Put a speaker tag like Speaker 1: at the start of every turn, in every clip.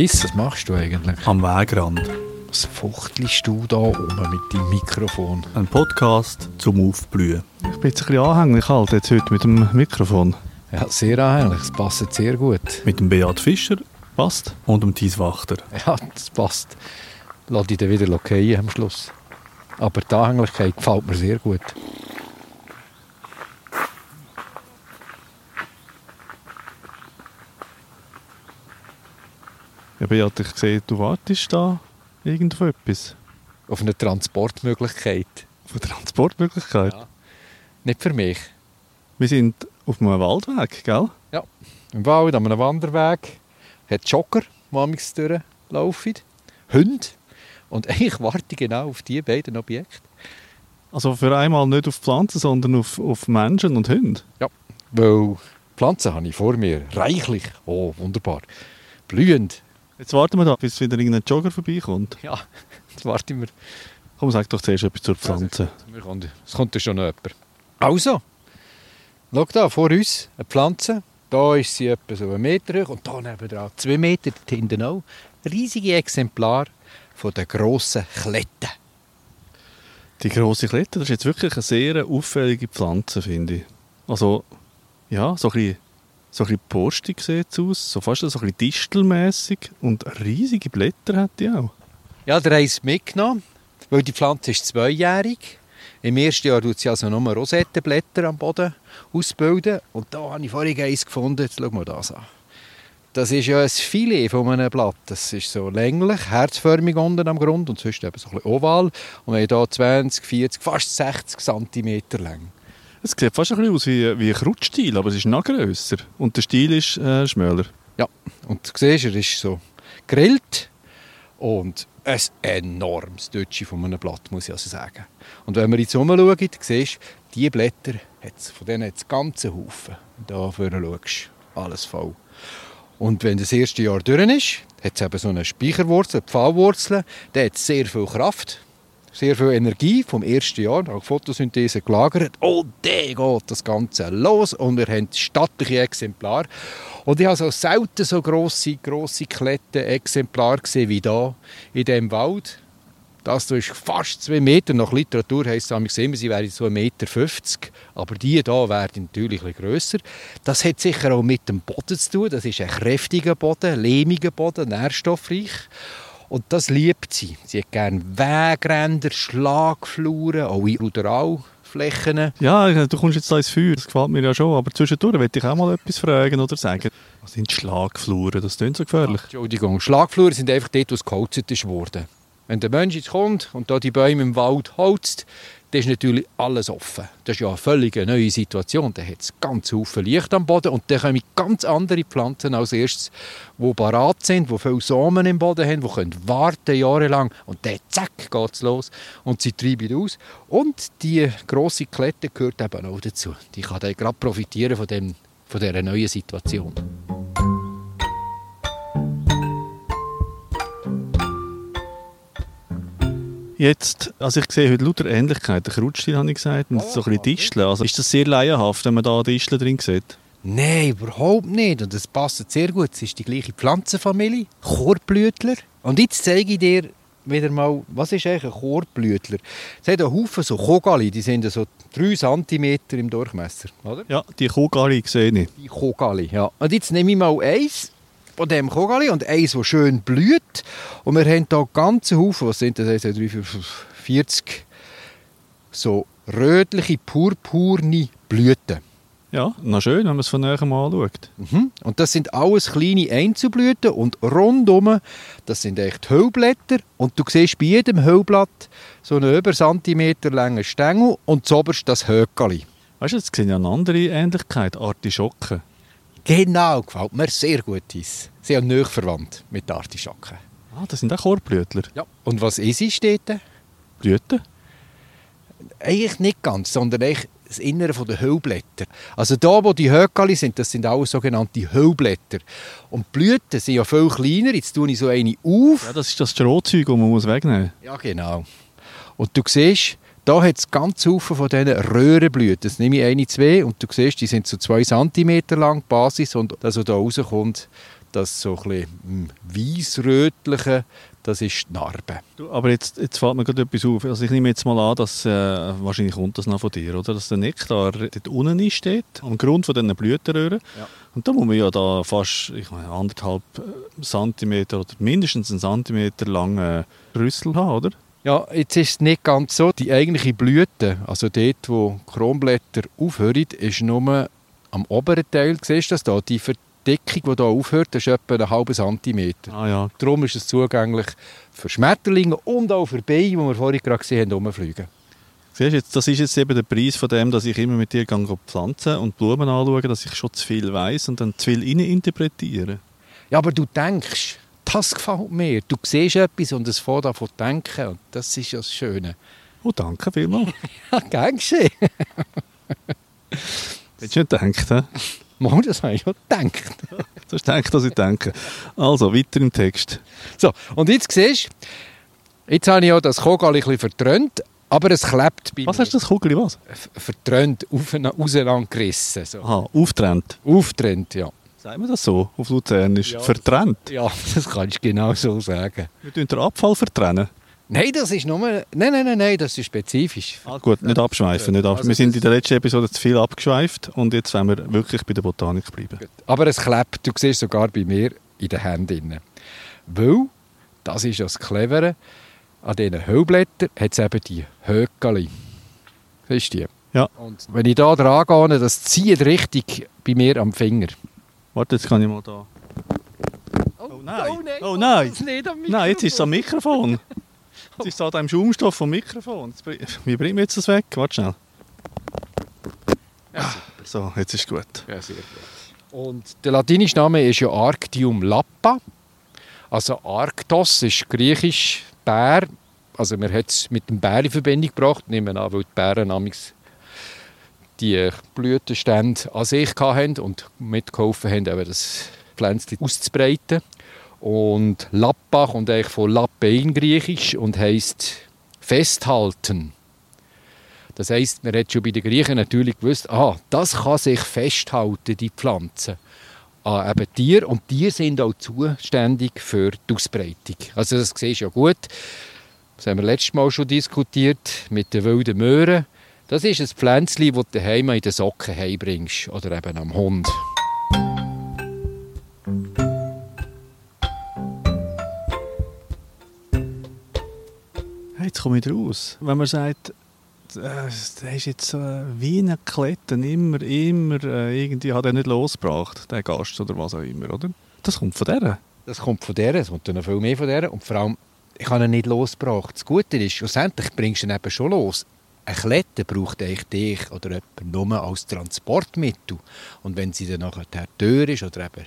Speaker 1: Tiss, was machst du eigentlich?
Speaker 2: Am Wegrand.
Speaker 1: Was fuchtelst du da oben mit deinem Mikrofon?
Speaker 2: Ein Podcast zum Aufblühen.
Speaker 3: Ich bin jetzt ein bisschen anhänglich halt jetzt heute mit dem Mikrofon.
Speaker 1: Ja, sehr anhänglich. Es passt sehr gut.
Speaker 2: Mit dem Beat Fischer
Speaker 3: Passt?
Speaker 2: und dem Thies Wachter.
Speaker 1: Ja, das passt. Lass dich dann wieder lokieren am Schluss. Aber die Anhänglichkeit gefällt mir sehr gut.
Speaker 3: Ja, Beat, ich sehe, du wartest da irgendwo etwas.
Speaker 1: Auf eine Transportmöglichkeit.
Speaker 3: Von Transportmöglichkeit.
Speaker 1: Ja. Nicht für mich.
Speaker 3: Wir sind auf einem Waldweg, gell?
Speaker 1: Im Wald, an einem Wanderweg, hat Jogger, die durchlaufen, Hunde. Und ich warte genau auf diese beiden Objekte.
Speaker 3: Also für einmal nicht auf Pflanzen, sondern auf, auf Menschen und Hunde.
Speaker 1: Weil Pflanzen habe ich vor mir. Reichlich. Oh, wunderbar. Blühend.
Speaker 3: Jetzt warten wir da, bis wieder irgendein Jogger vorbeikommt.
Speaker 1: Ja, jetzt warten wir.
Speaker 3: Komm, sag doch zuerst etwas zur Pflanze.
Speaker 1: Kommen- Es kommt ja schon noch jemand. Also, schau da, vor uns eine Pflanze. Da ist sie etwa so einen Meter hoch und da nebenan zwei Meter, hinten auch. Riesige Exemplar von der grossen Klette.
Speaker 3: Die grosse Klette, das ist jetzt wirklich eine sehr auffällige Pflanze, finde ich. Also, ja, so ein bisschen, so ein bisschen borstig sieht aus, so fast so ein bisschen distelmässig und riesige Blätter hat die auch.
Speaker 1: Ja, der es mitgenommen, weil die Pflanze ist zweijährig. Im ersten Jahr tut sie also nur Rosettenblätter am Boden ausbilden. Und da habe ich vorhin eins gefunden. Jetzt schauen wir das an. Das ist ja ein Filet von einem Blatt. Das ist so länglich, herzförmig unten am Grund und sonst eben so ein oval. Und wir haben hier 20, 40, fast 60 cm lang.
Speaker 3: Es sieht fast ein bisschen aus wie, wie ein Krautstiel, aber es ist noch grösser. Und der Stiel ist äh, schmäler.
Speaker 1: Ja, und du siehst, er ist so grillt und ein enormes Deutsche von einem Blatt, muss ich also sagen. Und wenn wir jetzt rumschauen, siehst du, diese Blätter, hat's, von denen hat es ganze Haufen. Da vorne schaust alles voll. Und wenn das erste Jahr durch ist, hat es eben so eine Speicherwurzel, eine Pfahlwurzel, der hat sehr viel Kraft, sehr viel Energie vom ersten Jahr, auch Photosynthese gelagert. Und dann geht das Ganze los und wir haben stattliche Exemplare. Und ich habe so selten so grosse, grosse Kletten-Exemplare gesehen wie da in diesem Wald. Das hier ist fast zwei Meter. Nach Literatur heisst es immer, sie wären so 1,50 Meter. Aber die hier werden natürlich bisschen grösser. Das hat sicher auch mit dem Boden zu tun. Das ist ein kräftiger Boden, lehmiger Boden, nährstoffreich. Und das liebt sie. Sie hat gerne Wegränder, Schlagfluren, auch in Ruderalflächen.
Speaker 3: Ja, du kommst jetzt da ins Feuer, das gefällt mir ja schon. Aber zwischendurch möchte ich auch mal etwas fragen oder sagen. Was sind Schlagfluren? Das klingt so gefährlich.
Speaker 1: Entschuldigung, Schlagfluren sind einfach dort, wo es geholzt ist worden. Wenn der Mensch jetzt kommt und da die Bäume im Wald holzt, dann ist natürlich alles offen. Das ist ja eine völlig neue Situation. Da hat es ganz viel Licht am Boden und dann kommen ganz andere Pflanzen als erstes, die parat sind, die viele Samen im Boden haben, die können warten jahrelang und dann zack geht es los und sie treiben aus. Und die grosse Klette gehört eben auch dazu. Die kann dann gerade profitieren von, dem, von dieser neuen Situation.
Speaker 3: Jetzt, also ich sehe heute lauter Ähnlichkeiten. Krautstiel habe ich gesagt und so ein bisschen Disteln. Also ist das sehr laienhaft, wenn man da Disteln drin sieht?
Speaker 1: Nein, überhaupt nicht. Und das passt sehr gut. Es ist die gleiche Pflanzenfamilie, Chorblütler. Und jetzt zeige ich dir wieder mal, was ist eigentlich ein Chorblütler? Es hat einen Haufen so Kogali, die sind so 3 cm im Durchmesser. Oder?
Speaker 3: Ja, die Kugali sehe ich.
Speaker 1: Die Kogali, ja. Und jetzt nehme ich mal eins von dem Kogali und eins, das schön blüht. Und wir haben hier ganze Haufen, was sind das? 1, 2, 3, 4, 5, 40 so rötliche, purpurne Blüten.
Speaker 3: Ja, na schön, wenn man es von näher mal anschaut.
Speaker 1: Mhm. Und das sind alles kleine Einzelblüten und rundum, das sind echt Hüllblätter und du siehst bei jedem Hüllblatt so einen über Zentimeter langen Stängel und zoberst das Höckeli.
Speaker 3: Weißt du, jetzt sehe ich eine andere Ähnlichkeit, Artischocken.
Speaker 1: Genau, gefällt mir sehr gut. Is. Sie sind näher verwandt mit Artischocken.
Speaker 3: Ah, das sind auch Chorblütler.
Speaker 1: Ja. Und was ist es dort?
Speaker 3: Blüten?
Speaker 1: Eigentlich nicht ganz, sondern eigentlich das Innere der Hüllblätter. Also da, wo die Höckeli sind, das sind auch sogenannte Hüllblätter. Und die Blüten sind ja viel kleiner. Jetzt tue ich so eine auf.
Speaker 3: Ja, das ist das Strohzeug, das man muss wegnehmen muss.
Speaker 1: Ja, genau. Und du siehst, da hat es ganz viele von diesen Röhrenblüten. Das nehme ich eine, zwei und du siehst, die sind so zwei Zentimeter lang, die Basis. Und das, was da rauskommt, das so ein bisschen weissrötliche, das ist die Narbe.
Speaker 3: Aber jetzt, jetzt fällt mir gerade etwas auf. Also ich nehme jetzt mal an, dass, äh, wahrscheinlich kommt das noch von dir, oder? dass der Nektar dort unten ist, steht, am Grund von diesen Blütenröhren.
Speaker 1: Ja.
Speaker 3: Und da muss man ja da fast ich meine, anderthalb äh, Zentimeter oder mindestens einen Zentimeter lange Rüssel haben, oder?
Speaker 1: Ja, jetzt ist es nicht ganz so. Die eigentliche Blüte, also dort, wo Kronblätter aufhören, ist nur am oberen Teil. Siehst du das da? Die Verdeckung, die hier aufhört, ist etwa einen halben Zentimeter.
Speaker 3: Ah ja.
Speaker 1: Darum ist es zugänglich für Schmetterlinge und auch für Bienen, die wir vorhin gerade gesehen haben, rumfliegen.
Speaker 3: Siehst du, jetzt, das ist jetzt eben der Preis von dem, dass ich immer mit dir gehe Pflanzen und Blumen anschaue, dass ich schon zu viel weiß und dann zu viel interpretiere.
Speaker 1: Ja, aber du denkst, das gefällt mir. Du siehst etwas und es an zu denken. Und das ist ja das Schöne.
Speaker 3: Oh, danke vielmals.
Speaker 1: Ja, gern geschehen.
Speaker 3: Hättest du nicht gedacht, hä?
Speaker 1: Mal, das habe ich schon gedacht.
Speaker 3: Du hast gedacht, dass ich denke. Also, weiter im Text.
Speaker 1: So, und jetzt siehst du, jetzt habe ich ja das Kogel ein bisschen vertrönt, aber es klebt bei
Speaker 3: Was
Speaker 1: mir.
Speaker 3: hast du das Kugel, was?
Speaker 1: Vertrönt, auf- auseinandergerissen. So.
Speaker 3: Aha, auftrennt.
Speaker 1: Auftrennt, ja.
Speaker 3: Sagt man das so auf Luzernisch?
Speaker 1: Ja.
Speaker 3: Vertrennt.
Speaker 1: Ja, das kannst du genau so sagen.
Speaker 3: Wir tun den Abfall vertrennen.
Speaker 1: Nein, das ist nur... Nein, nein, nein, nein, das ist spezifisch.
Speaker 3: Ah, gut, nicht abschweifen. Nicht ab
Speaker 1: Also
Speaker 3: wir sind in der letzten Episode zu viel abgeschweift und jetzt wollen wir wirklich bei der Botanik bleiben.
Speaker 1: Gut. Aber es klebt, du siehst sogar bei mir in den Händen. Weil, das ist ja das Clevere, an diesen Hüllblättern hat es eben die Höckeli. Siehst du die?
Speaker 3: Ja.
Speaker 1: Und wenn ich da dran gehe, das zieht richtig bei mir am Finger.
Speaker 3: Warte, jetzt kann ich mal da.
Speaker 1: Oh,
Speaker 3: nein. Oh, nein.
Speaker 1: das nicht am
Speaker 3: Nein, jetzt ist es am Mikrofon. Jetzt ist es an dem Schaumstoff vom Mikrofon. Jetzt Wie bringen wir jetzt das weg? Warte schnell.
Speaker 1: Ja,
Speaker 3: So, jetzt ist gut.
Speaker 1: Ja, sehr gut. Und der latinische Name ist ja Arctium lappa. Also Arktos ist griechisch Bär. Also man hat es mit dem Bär in Verbindung gebracht, nehmen an, weil die Bären namens die Blütenstände an sich hatten und mitgeholfen haben, eben das Pflänzchen auszubreiten. Und Lappa kommt eigentlich von Lappein griechisch und heißt festhalten. Das heisst, man hat schon bei den Griechen natürlich gewusst, ah, das kann sich festhalten, die Pflanze, an eben Tier und die sind auch zuständig für die Ausbreitung. Also das siehst du ja gut. Das haben wir letztes Mal schon diskutiert mit den wilden Möhren. Das ist ein Pflänzchen, das du daheim in den Socken heimbringst oder eben am Hund.
Speaker 3: Hey, jetzt komme ich raus. Wenn man sagt, äh, der ist jetzt äh, wie eine Klette, immer, immer, äh, irgendwie hat er nicht losgebracht, der Gast oder was auch immer, oder? Das kommt von der.
Speaker 1: Das kommt von der, es kommt noch viel mehr von der und vor allem, ich habe ihn nicht losgebracht. Das Gute ist, schlussendlich bringst du ihn eben schon los. Eine Klette braucht eigentlich dich oder jemand nur als Transportmittel. Und wenn sie dann nachher teuer ist oder eben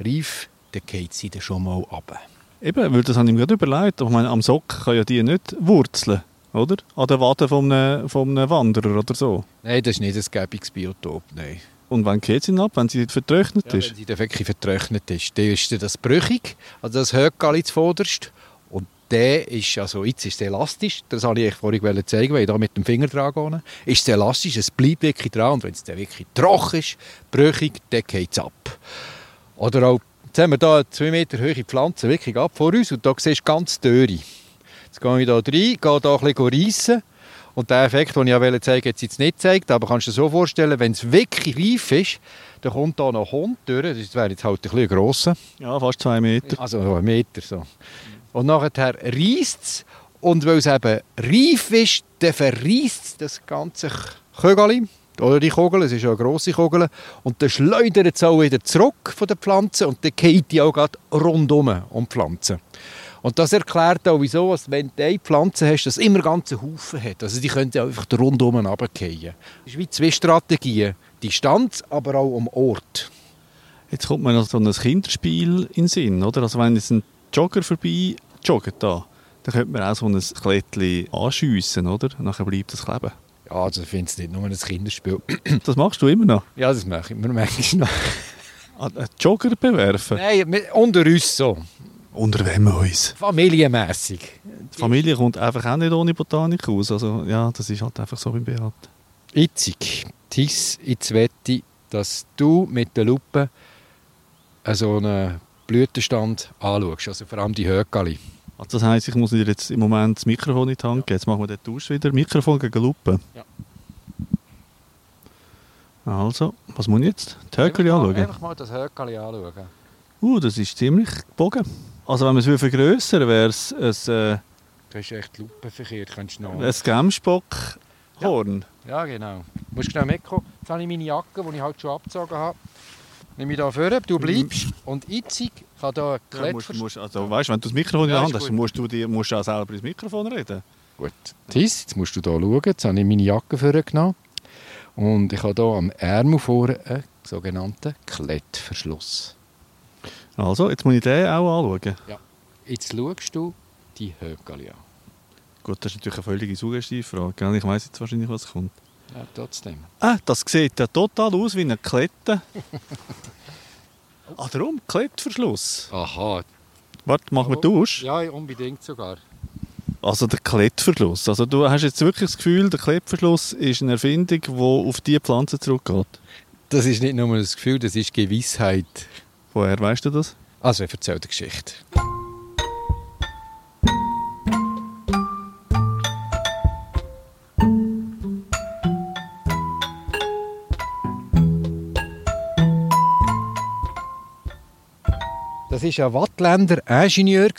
Speaker 1: reif, dann geht sie dann schon mal runter.
Speaker 3: Eben, weil das habe ich mir gerade überlegt. Ich meine, am Socken kann ja die nicht wurzeln, oder? An der Wade von einem, von einem Wanderer oder so.
Speaker 1: Nein, das ist nicht ein gäbiges Biotop, nein.
Speaker 3: Und wann geht sie ab? Wenn sie vertrocknet
Speaker 1: Ja,
Speaker 3: ist?
Speaker 1: wenn sie dann wirklich vertrocknet ist, dann ist das brüchig, also das Höckali zuvorderst. Der ist, also jetzt ist es elastisch, das wollte ich euch vorhin zeigen, weil ich da mit dem Finger dran gehe. Ist es elastisch, es bleibt wirklich dran und wenn es dann wirklich trocken ist, brüchig, dann geht es ab. Oder auch, jetzt haben wir hier eine 2 Meter hohe Pflanze wirklich ab vor uns und da siehst du ganz Döre. Jetzt gehe ich da rein, gehe da ein bisschen reissen und der Effekt, den ich ja zeigen es jetzt nicht gezeigt, aber kannst du dir so vorstellen, wenn es wirklich reif ist, dann kommt da noch ein Hund durch, das wäre jetzt halt ein bisschen grosser,
Speaker 3: Ja, fast zwei Meter.
Speaker 1: also so ein Meter so. Und nachher reißt es und weil es eben reif ist, dann verreisst es das ganze Kögeli oder die Kugel, es ist ja eine grosse Kugel, und dann schleudert es auch wieder zurück von der Pflanze und dann geht die auch rundum um die Pflanze. Und das erklärt auch, wieso, dass wenn du eine Pflanze hast, dass es immer ganze Haufen hat. Also die können ja einfach rundum runterfallen. Das ist wie zwei Strategien. Distanz, aber auch am Ort.
Speaker 3: Jetzt kommt mir noch so ein Kinderspiel in den Sinn, oder? Also wenn jetzt ein Jogger vorbei joggt da, dann könnte man auch so ein Klettchen anschiessen, oder? Und Nachher bleibt das kleben.
Speaker 1: Ja, also ich finde es nicht nur ein Kinderspiel.
Speaker 3: Das machst du immer noch.
Speaker 1: ja, das mache ich mir manchmal noch.
Speaker 3: Ah, Einen Jogger bewerfen?
Speaker 1: Nein, unter uns so.
Speaker 3: Unter wem uns?
Speaker 1: Familienmässig.
Speaker 3: Die Familie kommt einfach auch nicht ohne Botanik aus. Also ja, das ist halt einfach so beim Beat.
Speaker 1: Itzig, dies jetzt wette, dass du mit der Lupe so einen Blütenstand anschaust. Also vor allem die Höckali.
Speaker 3: Also das heisst, ich muss dir jetzt im Moment das Mikrofon in die Hand geben. Jetzt machen wir den Tausch wieder. Mikrofon gegen Lupe.
Speaker 1: Ja.
Speaker 3: Also, was muss ich jetzt? Die Höckeli
Speaker 1: mal-
Speaker 3: anschauen?
Speaker 1: Einfach mal das Höckali anschauen.
Speaker 3: Uh, das ist ziemlich gebogen. Also wenn man es vergrößern wäre es ein, äh,
Speaker 1: Du hast echt die Lupe verkehrt. Könntest du noch...
Speaker 3: ein Gemsbockhorn.
Speaker 1: Ja, genau. Du musst schnell mitkommen. Jetzt habe ich meine Jacke, die ich halt schon abgezogen habe. Nehme ich hier vor, du bleibst. Und jetzt kann hier ein
Speaker 3: Ja, musst,
Speaker 1: Klettverschluss...
Speaker 3: musst, also, weißt, wenn du das Mikrofon in der
Speaker 1: Ja,
Speaker 3: Hand hast, musst du, dir, musst auch selber ins Mikrofon reden.
Speaker 1: Gut. Tis, jetzt musst du hier schauen. Jetzt habe ich meine Jacke vorgenommen. Und ich habe hier am Ärmel vorne einen sogenannten Klettverschluss.
Speaker 3: Also, jetzt muss ich den auch anschauen.
Speaker 1: Jetzt schaust du die Höckali an.
Speaker 3: Gut, das ist natürlich eine völlige Suggestivfrage. Ich weiss jetzt wahrscheinlich, was kommt.
Speaker 1: Ja, trotzdem.
Speaker 3: Ah, das sieht ja total aus wie eine Klette. ah, darum, Klettverschluss.
Speaker 1: Aha.
Speaker 3: Warte, machen wir Tausch?
Speaker 1: Ja, unbedingt sogar.
Speaker 3: Also der Klettverschluss. Also du hast jetzt wirklich das Gefühl, der Klettverschluss ist eine Erfindung, die auf diese Pflanze zurückgeht.
Speaker 1: Das ist nicht nur das Gefühl, das ist Gewissheit.
Speaker 3: Woher weißt du das?
Speaker 1: Also, ich erzähle die Geschichte. War ein Wattländer Ingenieur,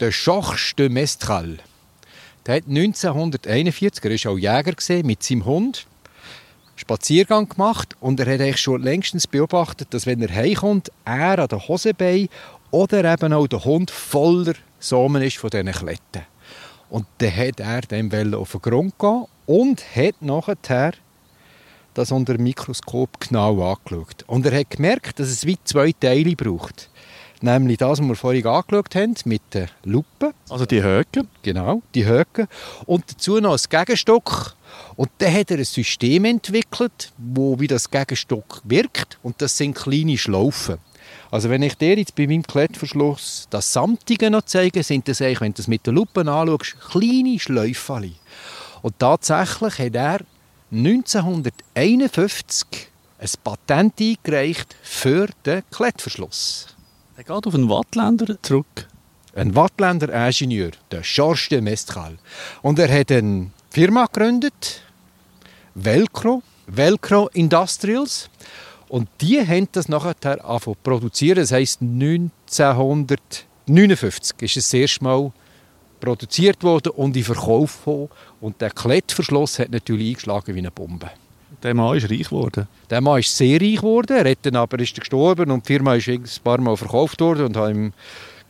Speaker 1: der Georges de Mestral. Der hat 1941, er war auch Jäger, mit seinem Hund Spaziergang gemacht und er hat eigentlich schon längstens beobachtet, dass wenn er heimkommt, er an den Hosenbein oder eben auch der Hund voller Samen ist von diesen Kletten. Und dann hat er dem auf den Grund gehen und hat nachher das unter dem Mikroskop genau angeschaut. Und er hat gemerkt, dass es wie zwei Teile braucht. Nämlich das, was wir vorhin angeschaut haben, mit den Lupen.
Speaker 3: Also die Höcke.
Speaker 1: Genau, die Höcke. Und dazu noch ein Gegenstock. Und dann hat er ein System entwickelt, wo wie das Gegenstock wirkt. Und das sind kleine Schlaufen. Also wenn ich dir jetzt bei meinem Klettverschluss das Samtige noch zeige, sind das eigentlich, wenn du das mit der Lupe anschaust, kleine Schläufchen. Und tatsächlich hat er 1951 ein Patent eingereicht für den Klettverschluss.
Speaker 3: Er geht auf einen Wattländer zurück.
Speaker 1: Ein Wattländer Ingenieur, der Georges de Mestral. Und er hat eine Firma gegründet, Velcro, Velcro Industrials. Und die haben das nachher angefangen produzieren. Das heisst, 1959 ist es das erste Mal produziert worden und in Verkauf gekommen. Und der Klettverschluss hat natürlich eingeschlagen wie eine Bombe.
Speaker 3: Der Mann ist reich geworden.
Speaker 1: Der Mann ist sehr reich geworden, er hat dann aber ist gestorben und die Firma ist ein paar Mal verkauft worden und habe im,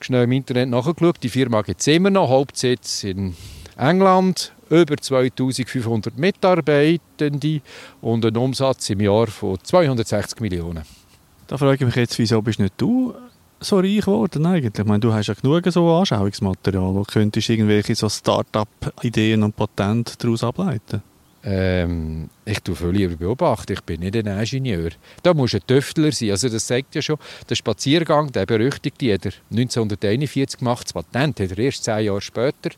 Speaker 1: schnell im Internet nachgeschaut. Die Firma gibt es immer noch, Hauptsitz in England, über 2500 Mitarbeitende und einen Umsatz im Jahr von 260 Millionen.
Speaker 3: Da frage ich mich jetzt, wieso bist nicht du so reich geworden eigentlich? Ich meine, du hast ja genug so Anschauungsmaterial, wo könntest du irgendwelche so Start-up-Ideen und Patente daraus ableiten.
Speaker 1: Ähm, ich tue völlig beobachten, ich bin nicht ein Ingenieur. Da muss ein Tüftler sein. Also das sagt ja schon, der Spaziergang, der berüchtigte, hat er 1941 gemacht. Das Patent hat er erst zehn Jahre später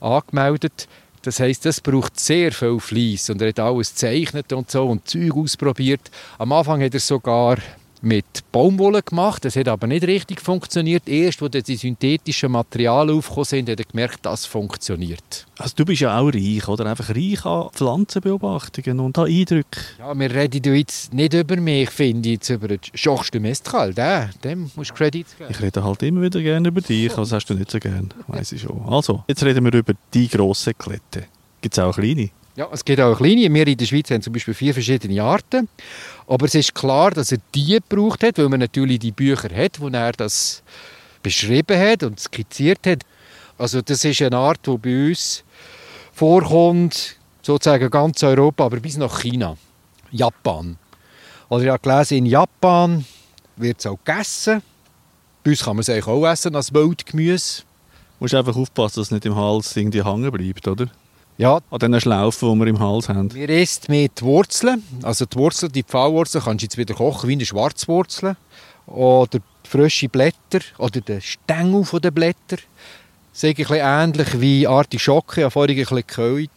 Speaker 1: angemeldet. Das heisst, das braucht sehr viel Fleiss und er hat alles gezeichnet und so und Zeug ausprobiert. Am Anfang hat er sogar mit Baumwolle gemacht, das hat aber nicht richtig funktioniert. Erst, als die synthetischen Materialien aufgekommen sind, hat er gemerkt, das funktioniert.
Speaker 3: Also du bist ja auch reich, oder? Einfach reich an Pflanzenbeobachtungen und an Eindrücken.
Speaker 1: Ja, wir reden jetzt nicht über mich, finde ich, jetzt über den Georges de Mestral. Den, dem musst du Kredit geben.
Speaker 3: Ich rede halt immer wieder gerne über dich, also hast du nicht so gern, weiss ich schon. Also, jetzt reden wir über die grosse Klette. Gibt es auch kleine?
Speaker 1: Ja, es gibt auch kleine. Wir in der Schweiz haben zum Beispiel vier verschiedene Arten. Aber es ist klar, dass er die gebraucht hat, weil man natürlich die Bücher hat, wo er das beschrieben hat und skizziert hat. Also das ist eine Art, die bei uns vorkommt, sozusagen ganz Europa, aber bis nach China, Japan. Also ich habe gelesen, in Japan wird es auch gegessen. Bei uns kann man es eigentlich auch essen als Wildgemüse.
Speaker 3: Du musst einfach aufpassen, dass es nicht im Hals irgendwie hängen bleibt, oder?
Speaker 1: Ja,
Speaker 3: An diesen Schlaufen, die wir im Hals haben.
Speaker 1: Wir isst mit Wurzeln. Also die Wurzeln, die Pfauwurzeln kannst du jetzt wieder kochen wie eine Schwarzwurzel. Oder frische Blätter oder den Stängel der Blätter. Das ist ein ähnlich wie Artischocke. Ich habe vorhin ein bisschen.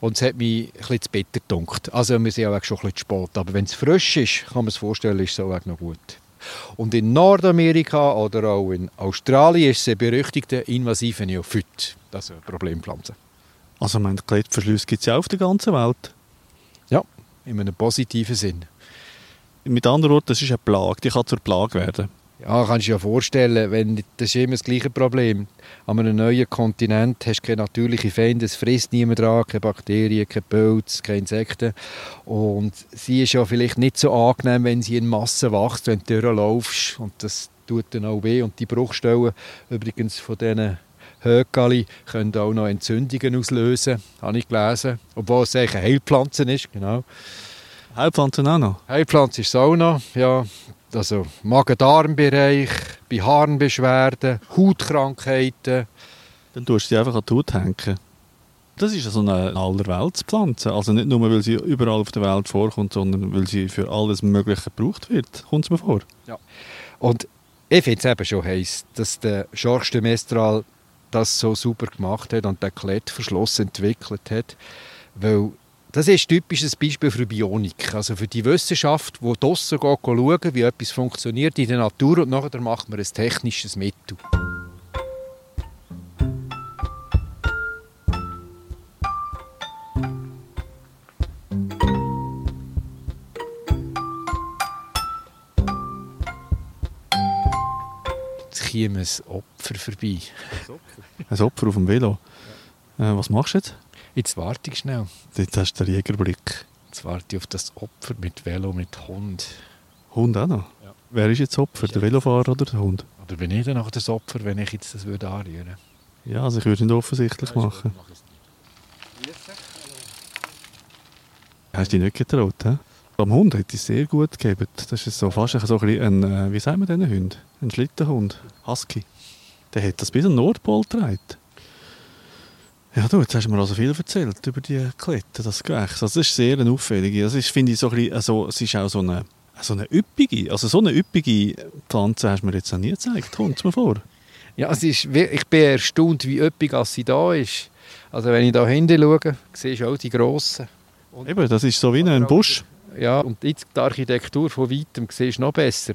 Speaker 1: Und es hat mich ein bisschen zu bitter gedunkt. Also wir sind auch schon ein bisschen zu spät. Aber wenn es frisch ist, kann man es vorstellen, ist es auch noch gut. Und in Nordamerika oder auch in Australien ist sie berüchtigte invasive Neophyt. Das ist eine Problempflanze.
Speaker 3: Also, meine, Klettverschlüsse gibt es ja auf der ganzen Welt.
Speaker 1: Ja, in einem positiven Sinn.
Speaker 3: Mit anderen Worten, das ist eine Plage, die kann zur Plage werden.
Speaker 1: Ja, kannst du dir ja vorstellen, wenn, das ist immer das gleiche Problem. An einem neuen Kontinent hast du keine natürlichen Feinde, es frisst niemand dran, keine Bakterien, keine Pilze, keine Insekten. Und sie ist ja vielleicht nicht so angenehm, wenn sie in Massen wächst, wenn du durchlaufst. Und das tut dann auch weh. Und die Bruchstellen übrigens von diesen Höckali können auch noch Entzündungen auslösen, habe ich gelesen. Obwohl es eigentlich eine Heilpflanze ist, genau.
Speaker 3: Heilpflanzen auch noch?
Speaker 1: Heilpflanze ist es auch noch, ja. Also Magen-Darm-Bereich, bei Harnbeschwerden, Hautkrankheiten.
Speaker 3: Dann tust du sie einfach an die Haut hängen. Das ist so eine Allerweltspflanze. Also nicht nur, weil sie überall auf der Welt vorkommt, sondern weil sie für alles Mögliche gebraucht wird. Kommt es mir vor?
Speaker 1: Und ich finde es eben schon heiß, dass der Georges de Mestral das so super gemacht hat und den Klettverschluss entwickelt hat, weil das ist ein typisches Beispiel für Bionik, also für die Wissenschaft, die draussen schauen, wie etwas funktioniert in der Natur und nachher macht man ein technisches Mittel. Käme ein Opfer vorbei.
Speaker 3: Ein Opfer auf dem Velo. Äh, was machst du jetzt?
Speaker 1: Jetzt warte ich schnell.
Speaker 3: Jetzt hast du den Jägerblick.
Speaker 1: Jetzt warte ich auf das Opfer mit Velo, mit Hund.
Speaker 3: Hund auch noch?
Speaker 1: Ja.
Speaker 3: Wer ist jetzt Opfer? Der Velofahrer oder der Hund?
Speaker 1: Oder bin ich dann auch das Opfer, wenn ich jetzt das würde anrühren
Speaker 3: Ja, also ich würde es nicht offensichtlich machen. Hast du dich nicht getraut, hä? Am Hund hätte ich es sehr gut gegeben. Das ist so fast so ein, ein äh, wie sagen wir diesen Hund? Ein Schlittenhund. Husky. Der hat das bis an den Nordpol getragen. Ja, du, jetzt hast du mir also viel erzählt über die Kletten, das Gewächs. Also das ist sehr eine auffällige. Das ist, finde ich, so ein bisschen, also, es ist auch so eine, so eine üppige, also so eine üppige Pflanze hast du mir jetzt noch nie gezeigt. Kommt mir vor.
Speaker 1: Ja, es ist, ich bin erstaunt, wie üppig sie da ist. Also wenn ich da hinten schaue, siehst du auch die grossen. Und-
Speaker 3: Eben, das ist so wie ein Busch.
Speaker 1: Ja, und jetzt die Architektur von weitem siehst du noch besser.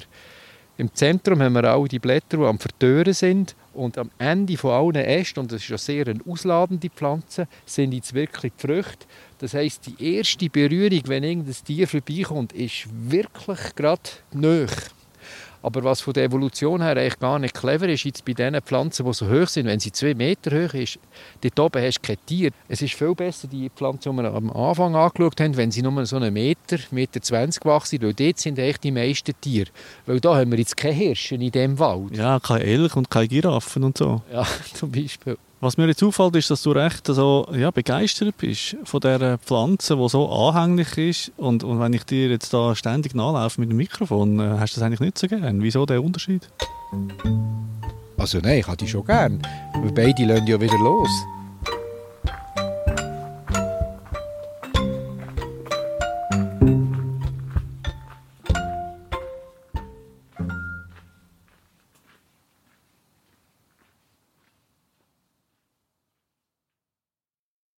Speaker 1: Im Zentrum haben wir auch die Blätter, die am Vertören sind. Und am Ende von allen Ästen, und das ist ja sehr eine ausladende Pflanze, sind jetzt wirklich die Früchte. Das heisst, die erste Berührung, wenn irgendein Tier vorbeikommt, ist wirklich gerade nöch. Aber was von der Evolution her eigentlich gar nicht clever ist, jetzt bei diesen Pflanzen, die so hoch sind, wenn sie zwei Meter hoch ist, dort oben hast du kein Tier. Es ist viel besser, die Pflanzen, die wir am Anfang angeschaut haben, wenn sie nur so einen Meter, Meter 20 gewachsen sind, weil dort sind eigentlich die meisten Tiere. Weil da haben wir jetzt keine Hirsche in diesem Wald.
Speaker 3: Ja, kein Elch und keine Giraffen und so.
Speaker 1: Ja, zum Beispiel.
Speaker 3: Was mir jetzt auffällt, ist, dass du recht so, ja, begeistert bist von dieser Pflanze, die so anhänglich ist. Und, und wenn ich dir jetzt da ständig nachlaufe mit dem Mikrofon, äh, hast du das eigentlich nicht so gern. Wieso der Unterschied?
Speaker 1: Also nein, ich habe die schon gern. Aber beide lassen ja wieder los.